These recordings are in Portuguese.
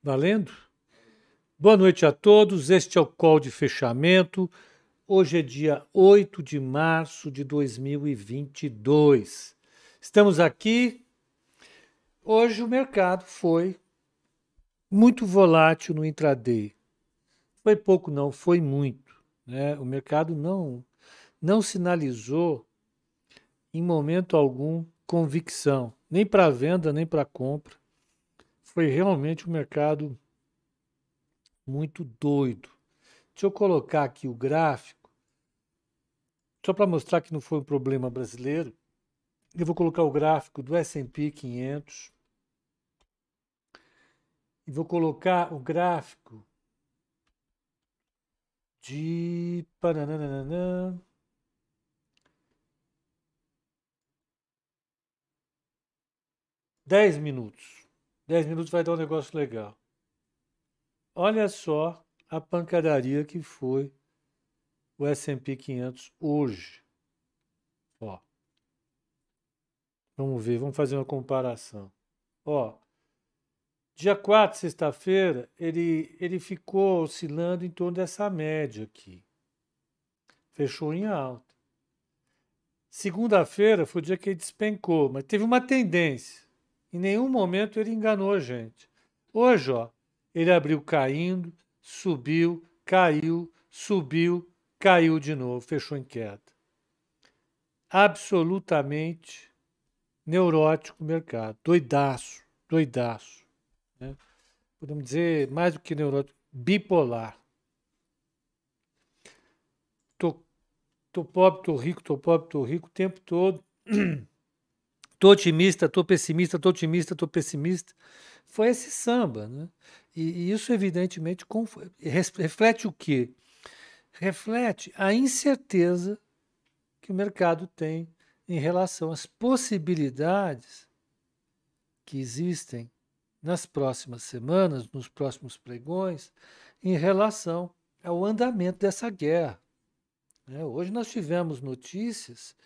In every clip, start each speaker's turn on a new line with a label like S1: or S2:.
S1: Valendo? Boa noite a todos. Este é o call de fechamento. Hoje é dia 8 de março de 2022. Estamos aqui. Hoje o mercado foi muito volátil no intraday. Foi pouco não, foi muito, né? O mercado não não sinalizou em momento algum convicção, nem para venda, nem para compra foi realmente um mercado muito doido. Deixa eu colocar aqui o gráfico, só para mostrar que não foi um problema brasileiro. Eu vou colocar o gráfico do S&P 500 e vou colocar o gráfico de parananana, dez minutos. 10 minutos vai dar um negócio legal. Olha só a pancadaria que foi o S&P 500 hoje. Ó. Vamos ver, vamos fazer uma comparação. Ó, dia 4, sexta-feira, ele, ele ficou oscilando em torno dessa média aqui. Fechou em alta. Segunda-feira foi o dia que ele despencou, mas teve uma tendência. Em nenhum momento ele enganou a gente. Hoje, ó, ele abriu caindo, subiu, caiu, subiu, caiu de novo, fechou em queda. Absolutamente neurótico o mercado, doidaço, doidaço. Né? Podemos dizer mais do que neurótico, bipolar. Tô, tô pobre, tô rico, tô pobre, tô rico o tempo todo. Tô otimista, tô pessimista, tô otimista, tô pessimista. Foi esse samba, né? E, e isso, evidentemente, reflete o quê? Reflete a incerteza que o mercado tem em relação às possibilidades que existem nas próximas semanas, nos próximos pregões, em relação ao andamento dessa guerra. Né? Hoje nós tivemos notícias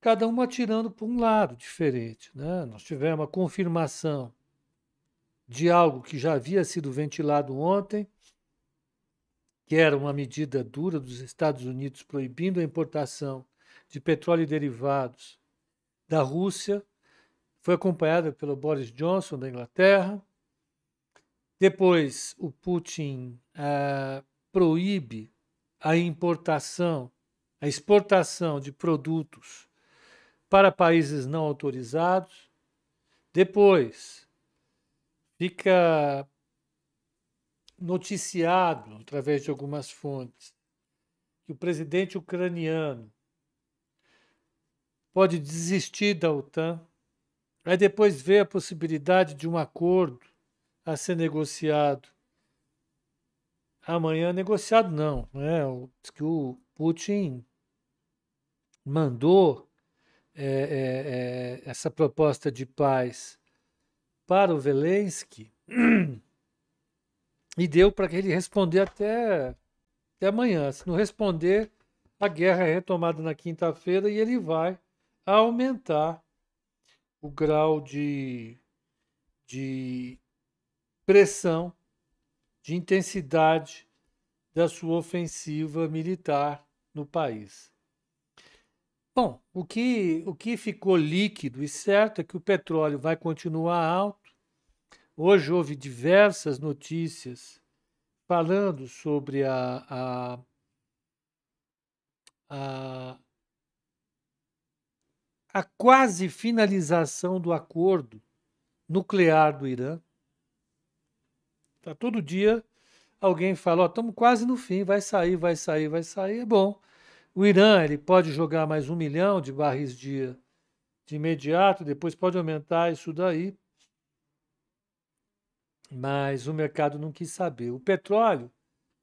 S1: cada uma atirando para um lado diferente. Né? Nós tivemos a confirmação de algo que já havia sido ventilado ontem, que era uma medida dura dos Estados Unidos proibindo a importação de petróleo e derivados da Rússia, foi acompanhada pelo Boris Johnson da Inglaterra. Depois, o Putin ah, proíbe a importação, a exportação de produtos para países não autorizados. Depois, fica noticiado através de algumas fontes que o presidente ucraniano pode desistir da OTAN. Aí depois vê a possibilidade de um acordo a ser negociado. Amanhã, negociado não, né? Diz que o Putin mandou é, é, é, essa proposta de paz para o Zelensky e deu para que ele responder até, até amanhã. Se não responder, a guerra é retomada na quinta-feira e ele vai aumentar o grau de, de pressão, de intensidade da sua ofensiva militar no país. Bom, o que, o que ficou líquido e certo é que o petróleo vai continuar alto. Hoje houve diversas notícias falando sobre a, a, a, a quase finalização do acordo nuclear do Irã. Tá, todo dia alguém fala, estamos quase no fim, vai sair, vai sair, vai sair. É bom. O Irã ele pode jogar mais um milhão de barris dia de imediato, depois pode aumentar isso daí. Mas o mercado não quis saber. O petróleo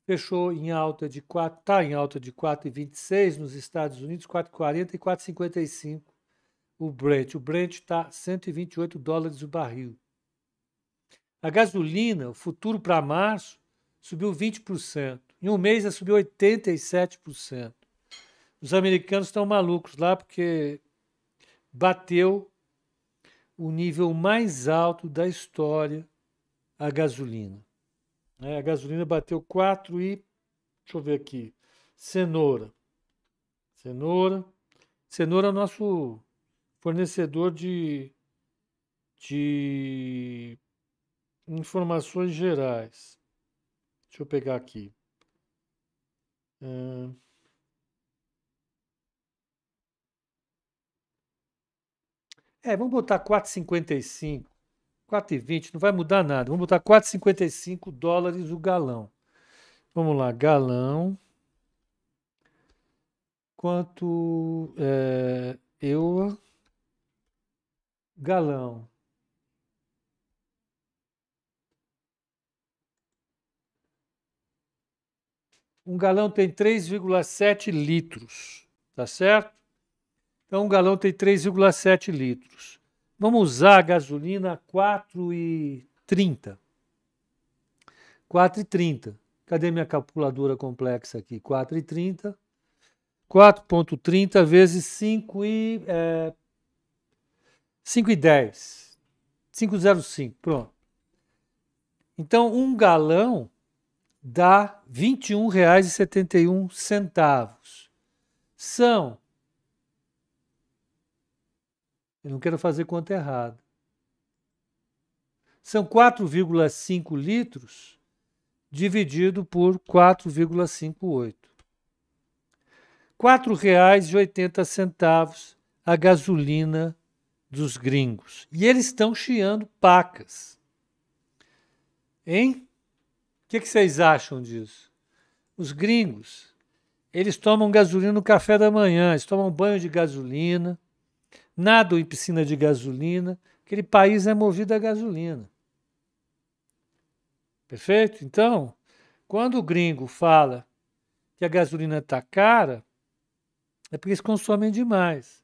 S1: fechou em alta de 4, está em alta de 4,26 nos Estados Unidos, 4,40 e 4,55 o Brent. O Brent está 128 dólares o barril. A gasolina, o futuro para março, subiu 20%. Em um mês, ela subiu 87%. Os americanos estão malucos lá porque bateu o nível mais alto da história a gasolina. É, a gasolina bateu 4 e. Deixa eu ver aqui. Cenoura. Cenoura. Cenoura é o nosso fornecedor de, de informações gerais. Deixa eu pegar aqui. É, vamos botar 4,55. 4,20, não vai mudar nada. Vamos botar 4,55 dólares o galão. Vamos lá, galão. Quanto é, eu galão. Um galão tem 3,7 litros, tá certo? Então, um galão tem 3,7 litros. Vamos usar a gasolina 4,30. 4,30. Cadê minha calculadora complexa aqui? 4,30. 4,30 vezes 5 e, é, 5 e 10. 5,05. Pronto. Então, um galão dá R$ 21,71. São. Eu não quero fazer conta errada. São 4,5 litros dividido por 4,58. R$ 4,80 a gasolina dos gringos. E eles estão chiando pacas. Hein? O que, que vocês acham disso? Os gringos, eles tomam gasolina no café da manhã, eles tomam banho de gasolina, nadam em piscina de gasolina. Aquele país é movido a gasolina. Perfeito? Então, quando o gringo fala que a gasolina está cara, é porque eles consomem demais.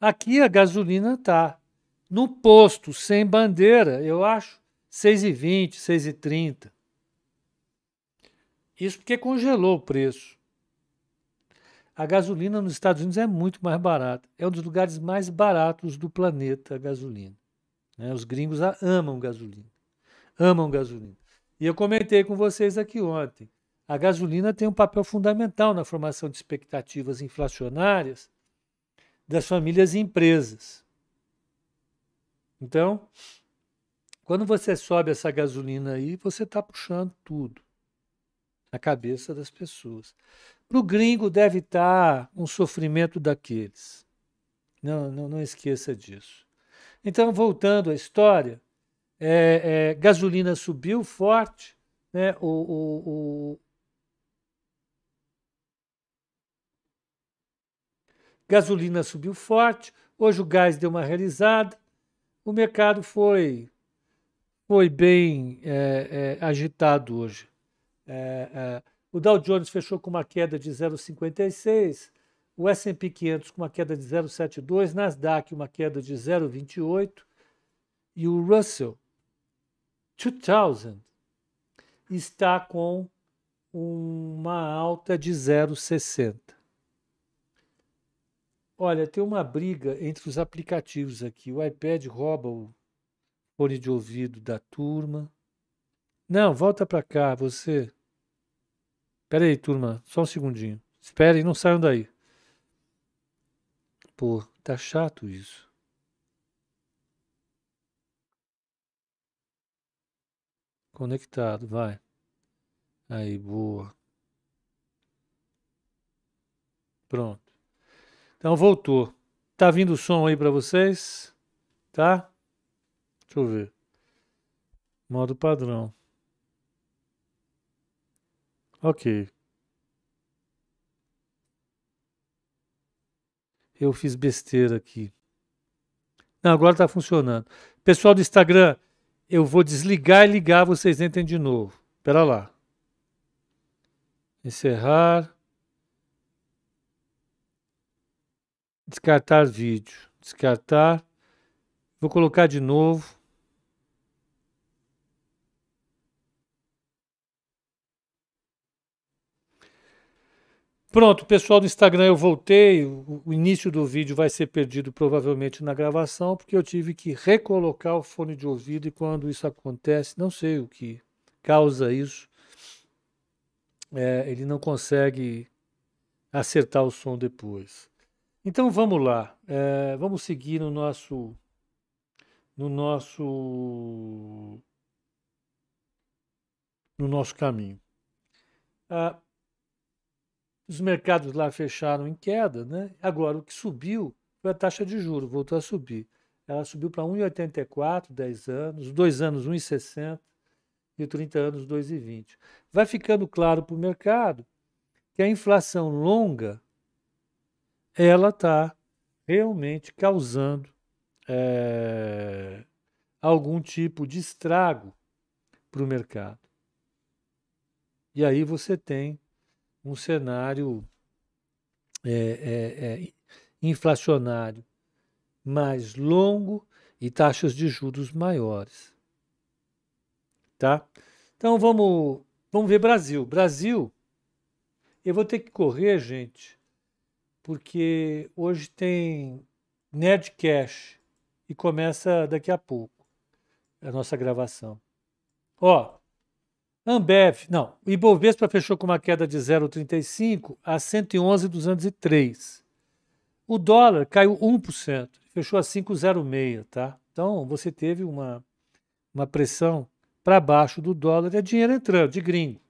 S1: Aqui a gasolina está. No posto, sem bandeira, eu acho 6,20, 6,30. Isso porque congelou o preço. A gasolina nos Estados Unidos é muito mais barata. É um dos lugares mais baratos do planeta, a gasolina. Né? Os gringos amam gasolina. Amam gasolina. E eu comentei com vocês aqui ontem. A gasolina tem um papel fundamental na formação de expectativas inflacionárias das famílias e empresas. Então, quando você sobe essa gasolina aí, você está puxando tudo na cabeça das pessoas. Para o gringo deve estar um sofrimento daqueles. Não, não, não esqueça disso. Então, voltando à história, é, é, gasolina subiu forte, né? o, o, o gasolina subiu forte, hoje o gás deu uma realizada, o mercado foi, foi bem é, é, agitado hoje. O Dow Jones fechou com uma queda de 0,56, o S&P 500 com uma queda de 0,72, Nasdaq uma queda de 0,28 e o Russell 2000 está com uma alta de 0,60. Olha, tem uma briga entre os aplicativos aqui. O iPad rouba o fone de ouvido da turma. Não, volta para cá, você. Espera aí, turma, só um segundinho. Esperem, não saiam daí. Pô, tá chato isso. Conectado, vai. Aí, boa. Pronto. Então voltou. Tá vindo o som aí para vocês? Tá? Deixa eu ver. Modo padrão. Ok. Eu fiz besteira aqui. Não, agora está funcionando. Pessoal do Instagram, eu vou desligar e ligar, vocês entrem de novo. Espera lá. Encerrar. Descartar vídeo. Descartar. Vou colocar de novo. Pronto, pessoal do Instagram, eu voltei. O, início do vídeo vai ser perdido provavelmente na gravação, porque eu tive que recolocar o fone de ouvido e quando isso acontece, não sei o que causa isso, é, ele não consegue acertar o som depois. Então vamos lá, é, vamos seguir no nosso no nosso no nosso caminho. Ah, os mercados lá fecharam em queda, né? Agora, o que subiu foi a taxa de juros, voltou a subir. Ela subiu para 1,84, 10 anos, 2 anos 1,60 e 30 anos 2,20. Vai ficando claro para o mercado que a inflação longa ela está realmente causando é, algum tipo de estrago para o mercado. E aí você tem um cenário é, é, é, inflacionário mais longo e taxas de juros maiores. Tá? Então vamos, vamos ver Brasil. Brasil, eu vou ter que correr, gente, porque hoje tem Nerdcast e começa daqui a pouco a nossa gravação. Ó, Ambev, não, o Ibovespa fechou com uma queda de 0,35 a 111,203. O dólar caiu 1%, fechou a 5,06, tá? Então, você teve uma, uma pressão para baixo do dólar, é dinheiro entrando, de gringo.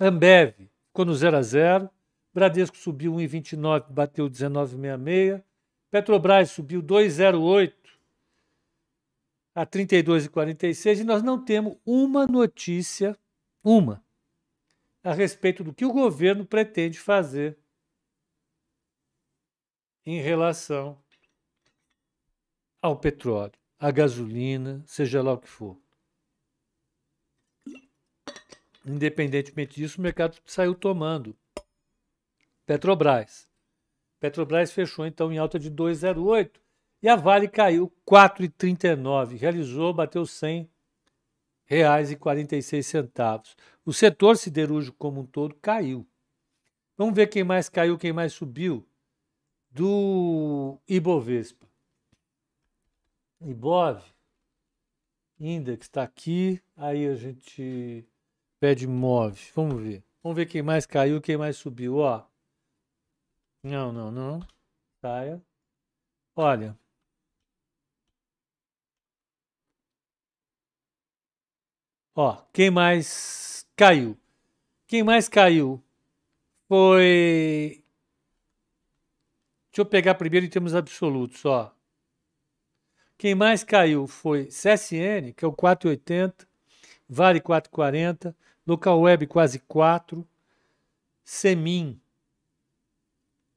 S1: Ambev ficou no 0 a 0, Bradesco subiu 1,29, bateu 19,66, Petrobras subiu 2,08, a 32h46 e nós não temos uma notícia, uma, a respeito do que o governo pretende fazer em relação ao petróleo, à gasolina, seja lá o que for. Independentemente disso, o mercado saiu tomando. Petrobras. Petrobras fechou então em alta de 2,08 e a Vale caiu 4,39, realizou, bateu 100 reais e 46 centavos. O setor siderúrgico como um todo caiu. Vamos ver quem mais caiu, quem mais subiu do Ibovespa. Ibov, Index está aqui, aí a gente pede move. Vamos ver. Vamos ver quem mais caiu, quem mais subiu. Ó. Não, não, não. Saia. Olha, Ó, quem mais caiu? Quem mais caiu foi. Deixa eu pegar primeiro em termos absolutos, ó. Quem mais caiu foi CSN, que é o 4,80, Vale 4,40, Local Web quase 4, Semin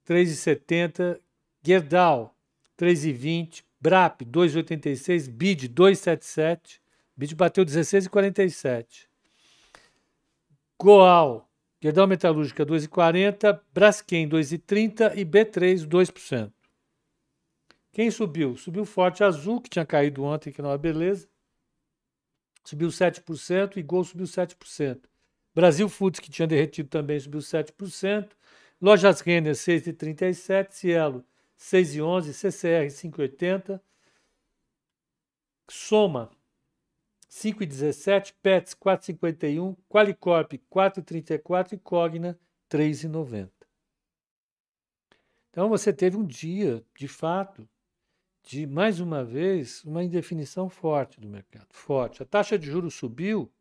S1: 3,70, Gerdau 3,20, Brap 2,86, Bid 2,77, Bid bateu 16,47. Goal, Gerdau Metalúrgica 2,40, Braskem 2,30 e B3 2%. Quem subiu? Subiu Forte Azul, que tinha caído ontem, que não é beleza. Subiu 7% e Gol subiu 7%. Brasil Foods, que tinha derretido também, subiu 7%. Lojas Renner 6,37, Cielo 6,11, CCR 5,80. Soma 5,17, Pets 4,51, Qualicorp 4,34 e Cogna 3,90. Então você teve um dia, de fato, de mais uma vez uma indefinição forte do mercado, forte. A taxa de juros subiu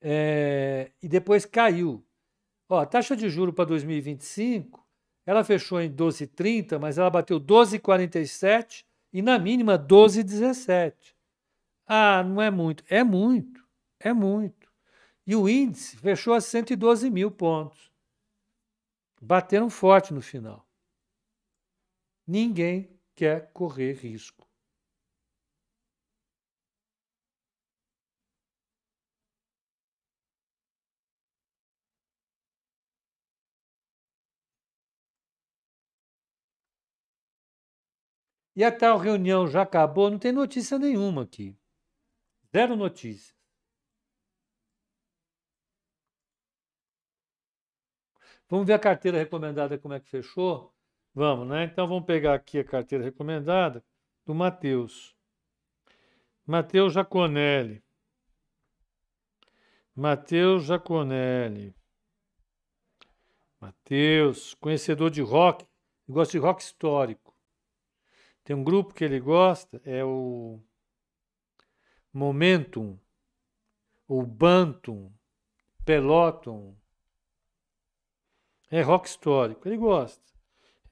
S1: é, e depois caiu. Ó, a taxa de juros para 2025 ela fechou em 12,30, mas ela bateu 12,47 e na mínima 12,17. Ah, não é muito. É muito. É muito. E o índice fechou a 112 mil pontos. Bateram forte no final. Ninguém quer correr risco. E a tal reunião já acabou, não tem notícia nenhuma aqui. Zero notícia. Vamos ver a carteira recomendada como é que fechou? Vamos, né? Então vamos pegar aqui a carteira recomendada do Matheus. Matheus Jaconelli. Matheus Jaconelli. Matheus, conhecedor de rock, gosta de rock histórico. Tem um grupo que ele gosta, é o Momentum, o Bantum, Peloton. É rock histórico, ele gosta.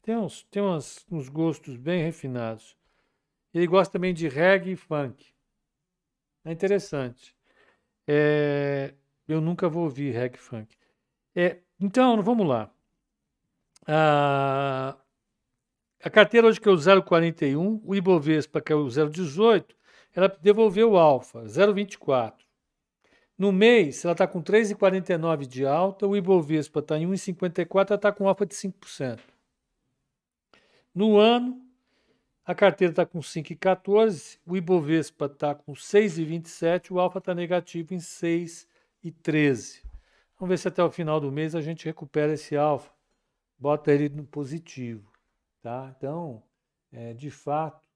S1: Tem uns, tem uns, uns gostos bem refinados. Ele gosta também de reggae e funk. É interessante. É, eu nunca vou ouvir reggae funk. É, então, vamos lá. A, a carteira hoje que é o 0,41, o Ibovespa que é o 0,18, ela devolveu o alfa, 0,24. No mês, ela está com 3,49 de alta, o Ibovespa está em 1,54, ela está com alfa de 5%. No ano, a carteira está com 5,14, o Ibovespa está com 6,27, o alfa está negativo em 6,13. Vamos ver se até o final do mês a gente recupera esse alfa, bota ele no positivo. Tá? Então, é, de fato,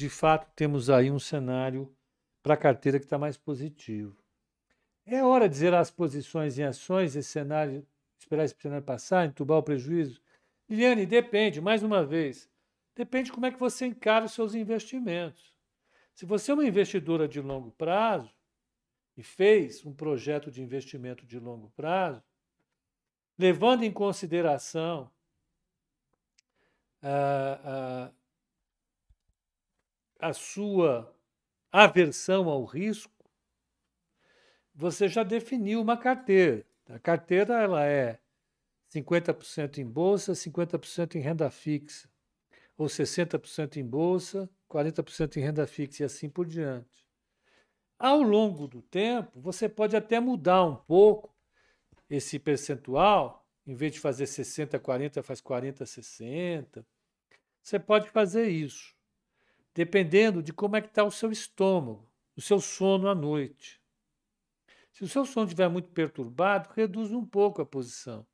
S1: de fato temos aí um cenário para a carteira que está mais positivo. É hora de zerar as posições em ações, esse cenário, esperar esse cenário passar, entubar o prejuízo? Liliane, depende, mais uma vez, depende como é que você encara os seus investimentos. Se você é uma investidora de longo prazo e fez um projeto de investimento de longo prazo, levando em consideração a, a, a sua aversão ao risco, você já definiu uma carteira. A carteira ela é 50% em bolsa, 50% em renda fixa, ou 60% em bolsa, 40% em renda fixa e assim por diante. Ao longo do tempo, você pode até mudar um pouco esse percentual, em vez de fazer 60 40, faz 40 60. Você pode fazer isso, dependendo de como é que está o seu estômago, o seu sono à noite. Se o seu sono estiver muito perturbado, reduz um pouco a posição.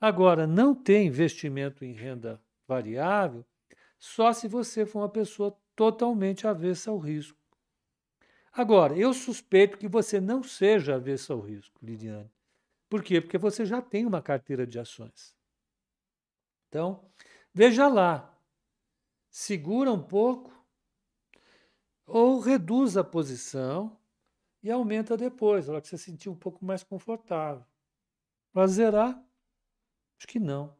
S1: Agora, não tem investimento em renda variável só se você for uma pessoa totalmente avessa ao risco. Agora, eu suspeito que você não seja avessa ao risco, Lidiane. Por quê? Porque você já tem uma carteira de ações. Então, veja lá. Segura um pouco ou reduz a posição e aumenta depois, na hora que você sentir um pouco mais confortável. Para zerar, acho que não.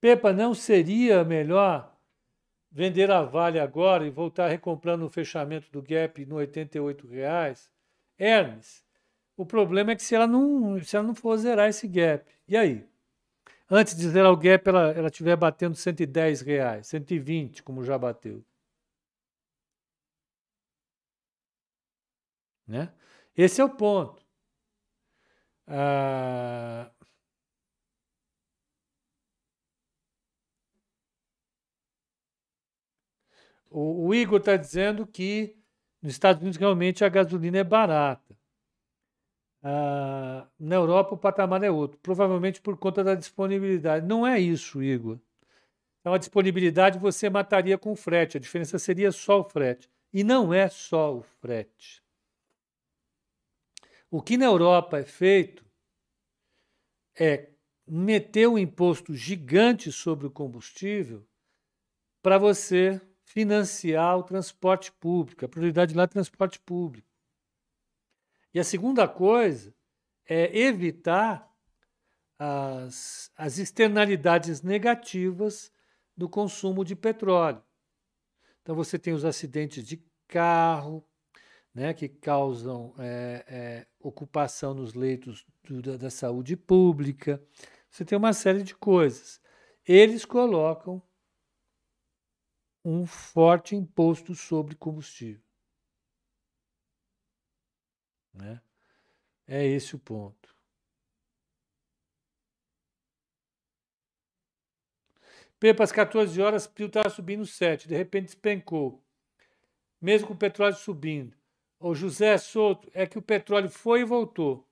S1: Pepa, não seria melhor vender a Vale agora e voltar recomprando o fechamento do Gap no 88 reais? Hermes, o problema é que se ela não, se ela não for zerar esse gap, e aí? Antes de zerar o gap, ela, ela estiver batendo 110 reais, 120, como já bateu. Né? Esse é o ponto. Ah, o, o Igor está dizendo que nos Estados Unidos realmente a gasolina é barata. Ah, na Europa o patamar é outro, provavelmente por conta da disponibilidade. Não é isso, Igor. Então a disponibilidade você mataria com frete, a diferença seria só o frete. E não é só o frete. O que na Europa é feito é meter um imposto gigante sobre o combustível para você financiar o transporte público. A prioridade lá é transporte público. E a segunda coisa é evitar as, as externalidades negativas do consumo de petróleo. Então você tem os acidentes de carro, né, que causam é, é, ocupação nos leitos do, da, da saúde pública. Você tem uma série de coisas. Eles colocam um forte imposto sobre combustível. Né? É esse o ponto. Pepa, às 14 horas, o petróleo estava subindo 7, de repente despencou. Mesmo com o petróleo subindo. O José Souto, é que o petróleo foi e voltou.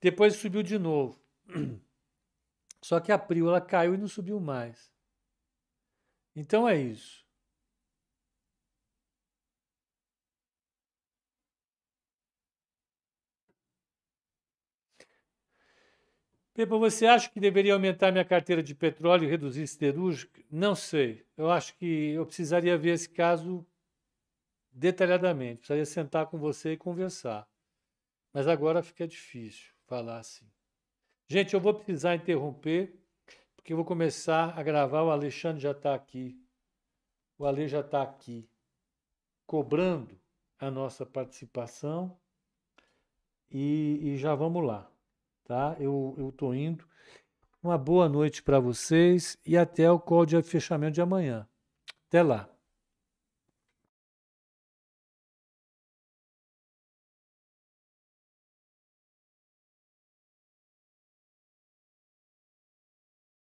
S1: Depois subiu de novo. Só que a Prio ela caiu e não subiu mais. Então é isso. Pepa, você acha que deveria aumentar minha carteira de petróleo e reduzir siderúrgica? Não sei. Eu acho que eu precisaria ver esse caso detalhadamente. Precisaria sentar com você e conversar. Mas agora fica difícil falar assim. Gente, eu vou precisar interromper, porque eu vou começar a gravar. O Alexandre já está aqui. O Ale já está aqui, cobrando a nossa participação. E, e já vamos lá, tá? Eu estou indo. Uma boa noite para vocês e até o call de fechamento de amanhã. Até lá.